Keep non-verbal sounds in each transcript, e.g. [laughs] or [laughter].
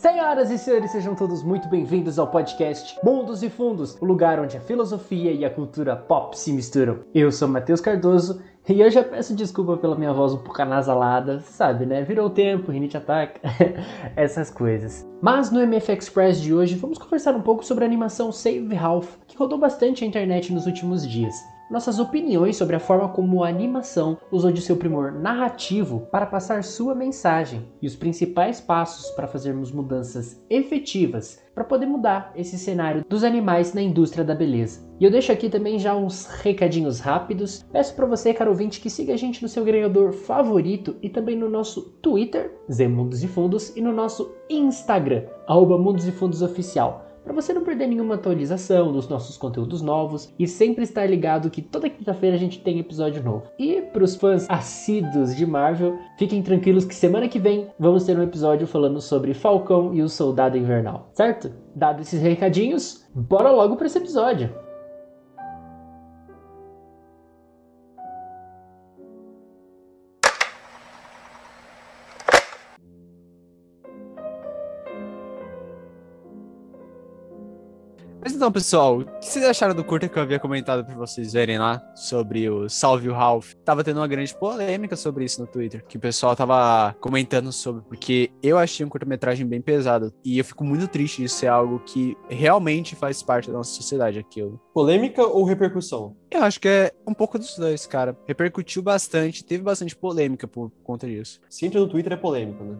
Senhoras e senhores, sejam todos muito bem-vindos ao podcast Mundos e Fundos, o lugar onde a filosofia e a cultura pop se misturam. Eu sou Matheus Cardoso e eu já peço desculpa pela minha voz um pouco anasalada, sabe, né? Virou tempo, rinite ataca, [laughs] essas coisas. Mas no MF Express de hoje vamos conversar um pouco sobre a animação Save Ralph, que rodou bastante a internet nos últimos dias nossas opiniões sobre a forma como a animação usou de seu primor narrativo para passar sua mensagem e os principais passos para fazermos mudanças efetivas para poder mudar esse cenário dos animais na indústria da beleza. E eu deixo aqui também já uns recadinhos rápidos. Peço para você, caro ouvinte, que siga a gente no seu ganhador favorito e também no nosso Twitter, Zemundos e Fundos, e no nosso Instagram, arroba Mundos e Fundos Oficial para você não perder nenhuma atualização dos nossos conteúdos novos e sempre estar ligado que toda quinta-feira a gente tem episódio novo. E para os fãs assíduos de Marvel, fiquem tranquilos que semana que vem vamos ter um episódio falando sobre Falcão e o Soldado Invernal, certo? Dado esses recadinhos, bora logo para esse episódio. Mas então, pessoal, o que vocês acharam do curta que eu havia comentado pra vocês verem lá sobre o Salve o Ralph? Tava tendo uma grande polêmica sobre isso no Twitter, que o pessoal tava comentando sobre, porque eu achei um curta-metragem bem pesado. E eu fico muito triste de ser algo que realmente faz parte da nossa sociedade, aquilo. Polêmica ou repercussão? Eu acho que é um pouco dos dois, cara. Repercutiu bastante, teve bastante polêmica por conta disso. Se entra no Twitter é polêmico, né?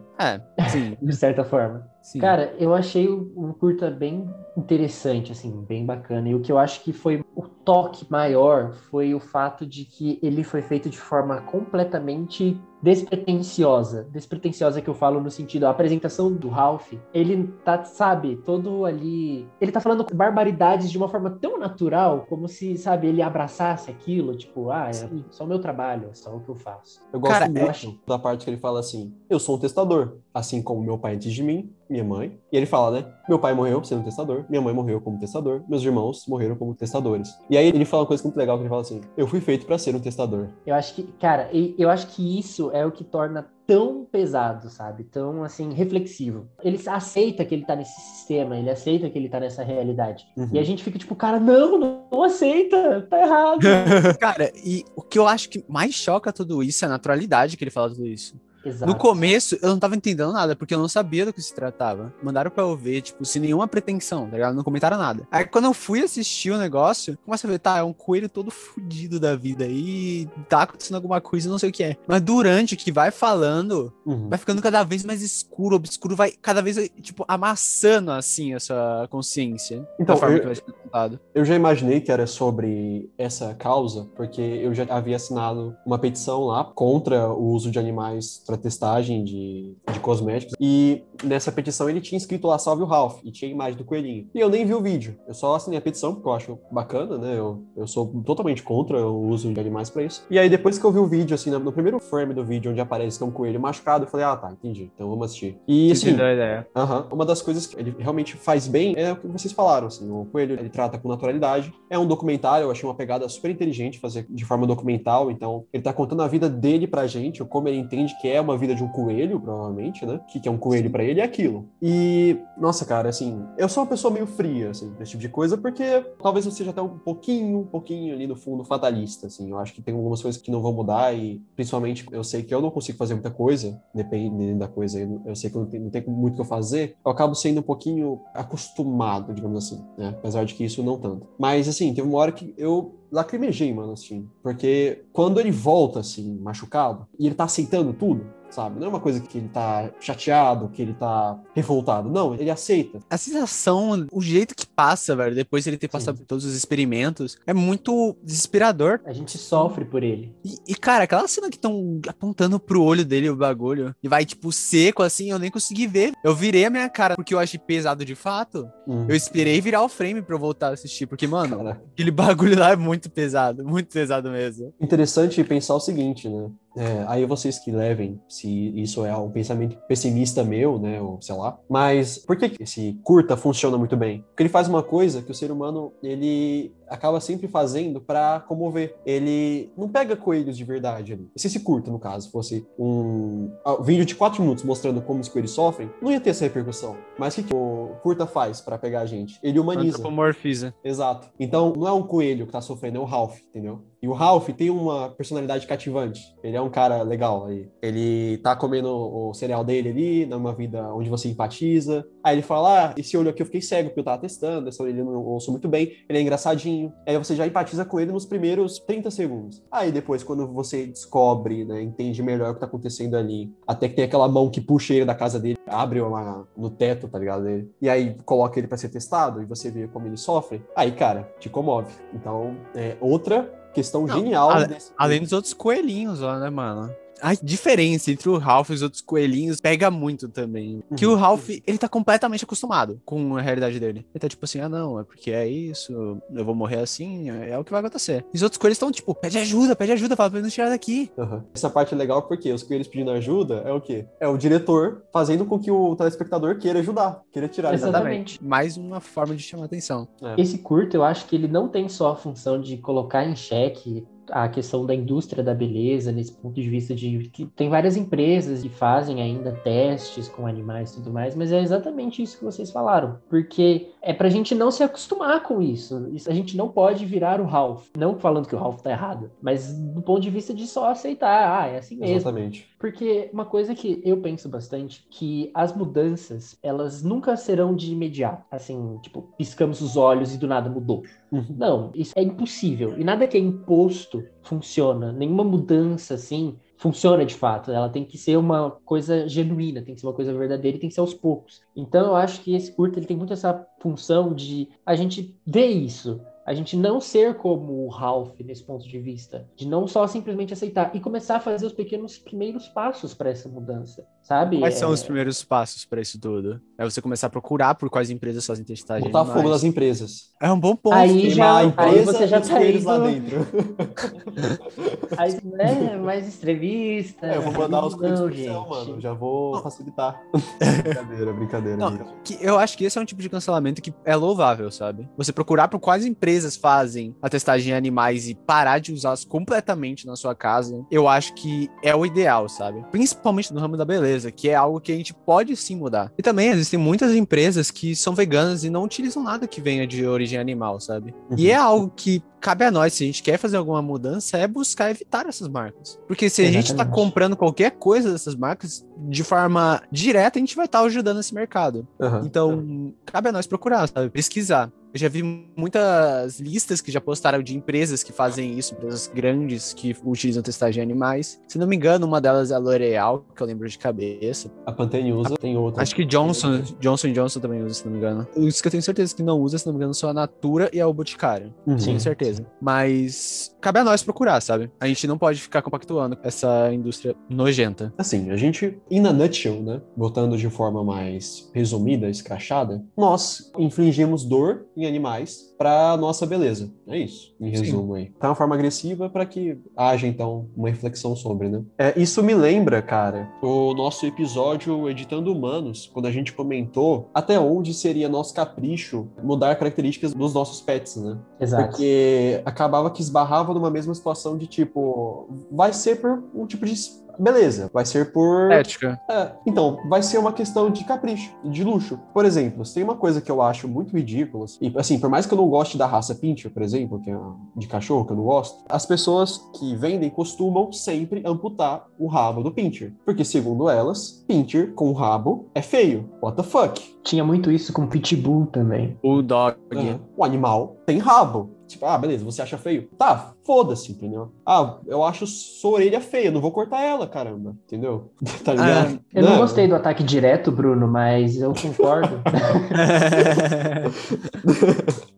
É, sim. [laughs] de certa forma. Sim. Cara, eu achei o, o curta bem interessante, assim, bem bacana. E o que eu acho que foi o toque maior foi o fato de que ele foi feito de forma completamente despretensiosa. Despretensiosa que eu falo no sentido, a apresentação do Ralph, ele tá, sabe, todo ali. Ele tá falando barbaridades de uma forma tão natural, como se, sabe, ele abraçasse aquilo, tipo, ah, é Sim. só o meu trabalho, é só o que eu faço. Eu gosto Cara, muito eu acho- da parte que ele fala assim: eu sou um testador, assim como meu pai antes de mim, minha mãe. E ele fala, né? Meu pai morreu sendo testador, minha mãe morreu como testador, meus irmãos morreram como testadores. E aí ele fala uma coisa muito legal que ele fala assim: eu fui feito pra ser um testador. Eu acho que, cara, eu acho que isso é o que torna tão pesado, sabe? Tão, assim, reflexivo. Ele aceita que ele tá nesse sistema, ele aceita que ele tá nessa realidade. Uhum. E a gente fica tipo, cara, não, não, não aceita, tá errado. [laughs] Cara, e o que eu acho que mais choca tudo isso é a naturalidade que ele fala tudo isso. Exato. No começo, eu não tava entendendo nada, porque eu não sabia do que se tratava. Mandaram pra eu ver, tipo, sem nenhuma pretensão, tá ligado? Não comentaram nada. Aí quando eu fui assistir o negócio, começa a ver, tá, é um coelho todo fudido da vida e tá acontecendo alguma coisa, não sei o que é. Mas durante o que vai falando, Uhum. vai ficando cada vez mais escuro, obscuro, vai cada vez, tipo, amassando, assim, essa consciência. Então, da forma eu- Eu já imaginei que era sobre essa causa, porque eu já havia assinado uma petição lá contra o uso de animais para testagem de, de cosméticos. E nessa petição ele tinha escrito lá Salve o Ralph e tinha a imagem do coelhinho. E eu nem vi o vídeo. Eu só assinei a petição porque eu acho bacana, né? Eu, eu sou totalmente contra o uso de animais para isso. E aí depois que eu vi o vídeo, assim, no primeiro frame do vídeo onde aparece que é um coelho machucado, eu falei, ah, tá, entendi. Então vamos assistir. E assim, ideia? Aham. Uma das coisas que ele realmente faz bem é o que vocês falaram, assim, o Coelho, ele trata com naturalidade. É um documentário, eu achei uma pegada super inteligente fazer de forma documental, então ele tá contando a vida dele pra gente, como ele entende que é uma vida de um coelho, provavelmente, né? O que que é um coelho pra ele é aquilo. E, nossa, cara, assim, eu sou uma pessoa meio fria, assim, desse tipo de coisa, porque talvez eu seja até um pouquinho, um pouquinho ali no fundo fatalista, assim, eu acho que tem algumas coisas que não vão mudar e, principalmente, eu sei que eu não consigo fazer muita coisa, dependendo da coisa, eu, sei que não tenho, não tenho muito o que eu fazer, eu acabo sendo um pouquinho acostumado, digamos assim, né? Apesar de que isso não tanto. Mas, assim, teve uma hora que eu lacrimejei, mano, assim, porque quando ele volta, assim, machucado, e ele tá aceitando tudo, sabe? Não é uma coisa que ele tá chateado, que ele tá revoltado. Não, ele aceita. A sensação, o jeito que passa, velho, depois de ele ter Sim. passado por todos os experimentos, é muito desesperador. A gente sofre por ele. E, e, cara, aquela cena que estão apontando pro olho dele o bagulho, e vai, tipo, seco assim, eu nem consegui ver. Eu virei a minha cara porque eu achei pesado de fato. Hum. Eu esperei virar o frame pra eu voltar a assistir, porque, mano, Cara, aquele bagulho lá é muito pesado, muito pesado mesmo. interessante pensar o seguinte, né? É, aí vocês que levem se isso é um pensamento pessimista meu, né, ou sei lá. Mas por que esse curta funciona muito bem? Porque ele faz uma coisa que o ser humano ele acaba sempre fazendo para comover. Ele não pega coelhos de verdade ali. Se esse curta, no caso, fosse um, um vídeo de quatro minutos mostrando como os coelhos sofrem, não ia ter essa repercussão. Mas o que, que o curta faz para pegar a gente? Ele humaniza. Antropomorfiza. Exato. Então, não é um coelho que tá sofrendo, é o Ralph, entendeu? E o Ralph tem uma personalidade cativante. Ele é um cara legal aí. Ele tá comendo o cereal dele ali, numa vida onde você empatiza. Aí ele fala: Ah, esse olho aqui eu fiquei cego porque eu tava testando, essa orelha eu não ouço muito bem, ele é engraçadinho. Aí você já empatiza com ele nos primeiros 30 segundos. Aí depois, quando você descobre, né, entende melhor o que tá acontecendo ali, até que tem aquela mão que puxa ele da casa dele, abre uma, no teto, tá ligado? Dele, e aí coloca ele para ser testado e você vê como ele sofre, aí, cara, te comove. Então, é outra questão Não, genial. a- desse Além dos outros coelhinhos lá, né, mano? A diferença entre o Ralph e os outros coelhinhos pega muito também. Que o Ralph, ele tá completamente acostumado com a realidade dele. Ele tá tipo assim, ah não, é porque é isso, eu vou morrer assim, é, é o que vai acontecer. E os outros coelhos estão tipo, pede ajuda, pede ajuda, fala pra ele nos tirar daqui. Aham. Essa parte é legal porque os coelhos pedindo ajuda é o quê? É o diretor fazendo com que o telespectador queira ajudar, queira tirar ele Exatamente. Mais uma forma de chamar atenção. Esse curto, eu acho que ele não tem só a função de colocar em xeque a questão da indústria da beleza, nesse ponto de vista de que tem várias empresas que fazem ainda testes com animais e tudo mais, mas é exatamente isso que vocês falaram, porque é pra gente não se acostumar com isso. isso a gente não pode virar o Ralph. Não falando que o Ralph tá errado, mas do ponto de vista de só aceitar, ah, é assim mesmo. Exatamente. Porque uma coisa que eu penso bastante, que as mudanças, elas nunca serão de imediato. Assim, tipo, piscamos os olhos e do nada mudou. Uhum. Não, isso é impossível. E nada que é imposto funciona. Nenhuma mudança, assim, funciona de fato. Ela tem que ser uma coisa genuína, tem que ser uma coisa verdadeira e tem que ser aos poucos. Então eu acho que esse curto ele tem muito essa função de a gente ver isso. A gente não ser como o Ralph nesse ponto de vista, de não só simplesmente aceitar e começar a fazer os pequenos primeiros passos para essa mudança, sabe? Quais são É- os primeiros passos pra isso tudo? É você começar a procurar por quais empresas fazem testagem. Botar animais. fogo nas empresas. É um bom ponto. Aí já- a aí empresa você já tá coelhos lá indo- dentro. Aí, né, mais extremista. É, eu vou mandar os coelhos céu, mano. Já vou Não. facilitar. [laughs] brincadeira, brincadeira. Não, gente. que eu acho que esse é um tipo de cancelamento que é louvável, sabe? Você procurar por quais empresas fazem a testagem em animais e parar de usá-las completamente na sua casa, eu acho que é o ideal, sabe? Principalmente no ramo da beleza, que é algo que a gente pode sim mudar. E também existem muitas empresas que são veganas e não utilizam nada que venha de origem animal, sabe? E Uhum. é algo que cabe a nós, se a gente quer fazer alguma mudança, é buscar evitar essas marcas. Porque se a gente tá Exatamente. comprando qualquer coisa dessas marcas, de forma direta, a gente vai estar ajudando esse mercado. Aham. Então, cabe a nós procurar, sabe? Pesquisar. Eu já vi muitas listas que já postaram de empresas que fazem isso, empresas grandes que utilizam testagem em animais. Se não me engano, uma delas é a L'Oreal, que eu lembro de cabeça. A Pantene usa, tem outra. Acho que Johnson, Johnson Johnson também usa, se não me engano. Os que eu tenho certeza que não usa, se não me engano, são a Natura e a O Boticário. Uhum. Tenho certeza. Mas cabe a nós procurar, sabe? A gente não pode ficar compactuando com essa indústria nojenta. Assim, a gente, in a nutshell, né? Botando de forma mais resumida, escrachada, nós infligimos dor em animais para nossa beleza. É isso, em Sim. resumo aí. Tá uma forma agressiva para que haja, então, uma reflexão sobre, né? É, isso me lembra, cara, o nosso episódio Editando Humanos, quando a gente comentou até onde seria nosso capricho mudar características dos nossos pets, né? Exato. Porque acabava que esbarrava numa mesma situação de tipo, vai ser por um tipo de. Beleza, vai ser por. Ética. É, então, vai ser uma questão de capricho, de luxo. Por exemplo, se tem uma coisa que eu acho muito ridícula, e assim, por mais que eu não goste da raça Pinscher, por exemplo, que é de cachorro, que eu não gosto, as pessoas que vendem costumam sempre amputar o rabo do Pinscher. Porque, segundo elas, Pinscher com rabo é feio. What the fuck? Tinha muito isso com Pitbull também. O dog. O animal tem rabo. Tipo, ah, beleza, você acha feio? Tá, foda-se, entendeu? Ah, eu acho sua orelha feia, não vou cortar ela, caramba, entendeu? [laughs] tá ligado? Eu não gostei do ataque direto, Bruno, mas eu concordo. [laughs]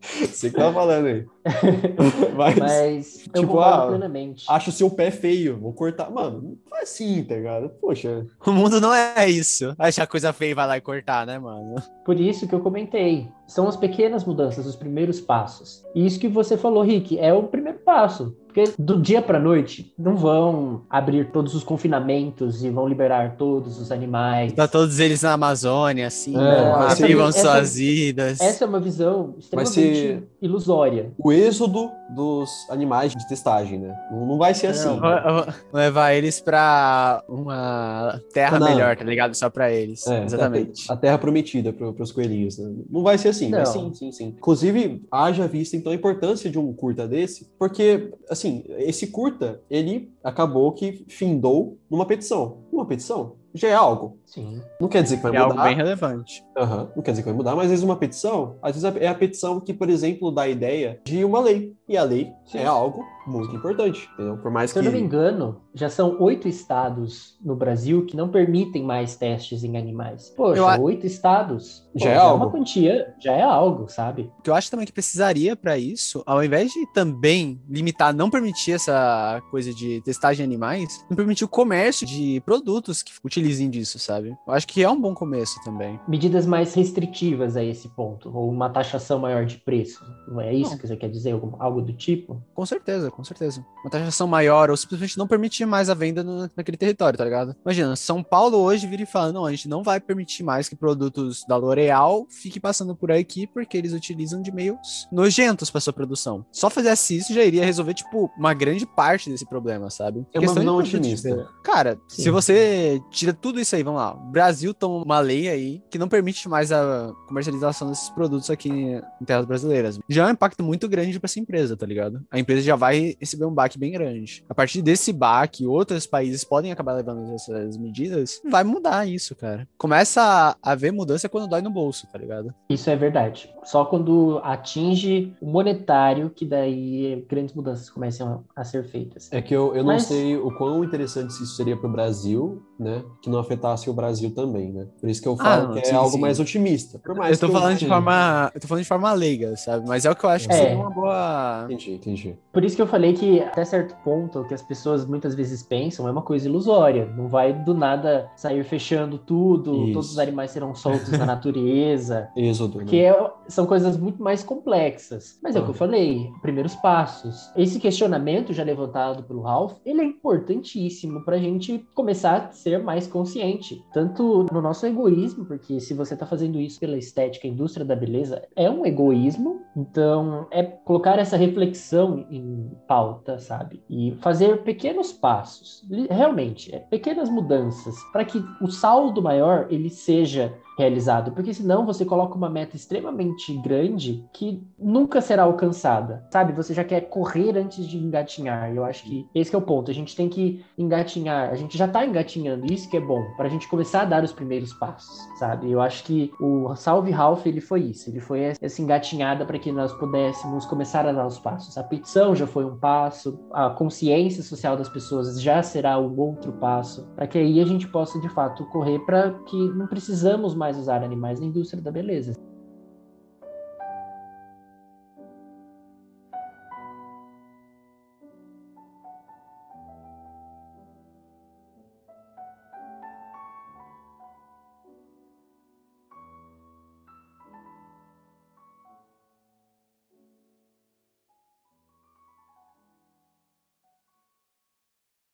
Você que tá falando aí. [laughs] Mas, mas eu Tipo, ah, plenamente. acho seu pé feio, vou cortar. Mano, não faz assim, tá ligado? Poxa. o mundo não é isso. Achar coisa feia e vai lá e cortar, né, mano? Por isso que eu comentei. São as pequenas mudanças, os primeiros passos. E isso que você falou, Rick, é o primeiro passo. Porque do dia pra noite não vão abrir todos os confinamentos e vão liberar todos os animais. Tá todos eles na Amazônia, assim, É, né? Assim vão essa- suas vidas. Essa é uma visão extremamente ser- ilusória. O êxodo dos animais de testagem, né? Não, vai ser assim. Não. Vou- eu vou levar eles pra uma terra Não. melhor, tá ligado? Só pra eles. É, Exatamente. A terra prometida para os coelhinhos. Né? Não vai ser assim, Não. mas sim, sim, sim. Inclusive, haja vista então a importância de um curta desse, porque, assim, esse curta, ele acabou que findou numa petição. Uma petição já é algo. Sim. Não quer dizer que vai É algo mudar. bem relevante. Aham, Não quer dizer que vai mudar, mas às vezes uma petição, às vezes é a petição que, por exemplo, dá a ideia de uma lei. E a lei Sim. é algo muito importante, entendeu? Por mais Se que. eu não me engano, já são oito estados no Brasil que não permitem mais testes em animais. Poxa, Eu oito estados. Já pô, é uma algo. quantia, já é algo, sabe? O que eu acho também que precisaria pra isso, ao invés de também limitar, não permitir essa coisa de testagem em animais, não permitir o comércio de produtos que utilizem disso, sabe? Eu acho que é um bom começo também. Medidas mais restritivas a esse ponto, ou uma taxação maior de preço. Não é isso Não. que você quer dizer? Algum- Algo do tipo? Com certeza, com certeza. Uma taxação maior ou simplesmente não permitir mais a venda no- naquele território, tá ligado? Imagina, São Paulo hoje vira e fala: não, a gente não vai permitir mais que produtos da L'Oreal fiquem passando por aqui porque eles utilizam de meios nojentos para sua produção. Só fizesse isso já iria resolver, tipo, uma grande parte desse problema, sabe? É uma produtos, otimista. Cara, Sim. se você tira tudo isso aí, vamos lá. O Brasil toma uma lei aí que não permite mais a comercialização desses produtos aqui em terras brasileiras. Já é um impacto muito grande para essa empresa, tá ligado? A empresa já vai receber um baque bem grande. A partir desse baque, outros países podem acabar levando essas medidas, vai mudar isso, cara. Começa a haver mudança quando dói no bolso, tá ligado? Isso é verdade. Só quando atinge o monetário que daí grandes mudanças começam a ser feitas. É que eu, eu não Mas- sei o quão interessante isso seria para o Brasil, né? Que não afetasse o Brasil também, né? Por isso que eu falo Ah, que é sim, algo sim. mais otimista. Por mais Eu tô que falando de sim. forma. Eu tô falando de forma leiga, sabe? Mas é o que eu acho que É. seria uma boa. Entendi, entendi. Por isso que eu falei que até certo ponto o que as pessoas muitas vezes pensam é uma coisa ilusória. Não vai do nada sair fechando tudo, Isso. todos os animais serão soltos na natureza. [laughs] Êxodo. Porque né? é- são coisas muito mais complexas. Mas é o que eu Ah. falei, primeiros passos. Esse questionamento já levantado pelo Ralph, ele é importantíssimo para a gente começar a ser mais consciente. Tanto no nosso egoísmo, porque se você está fazendo isso pela estética, indústria da beleza, é um egoísmo. Então, é colocar essa reflexão em pauta, sabe? E fazer pequenos passos. Realmente, é pequenas mudanças para que o saldo maior ele seja realizado, porque senão você coloca uma meta extremamente grande que nunca será alcançada, sabe? Você já quer correr antes de engatinhar. Eu acho que esse que é o ponto. A gente tem que engatinhar. A gente já tá engatinhando, isso que é bom, para a gente começar a dar os primeiros passos, sabe? Eu acho que o Salve Ralph ele foi isso. Ele foi essa engatinhada para que nós pudéssemos começar a dar os passos. A petição já foi um passo, a consciência social das pessoas já será um outro passo, para que aí a gente possa de fato correr para que não precisamos mais usar animais na indústria da beleza.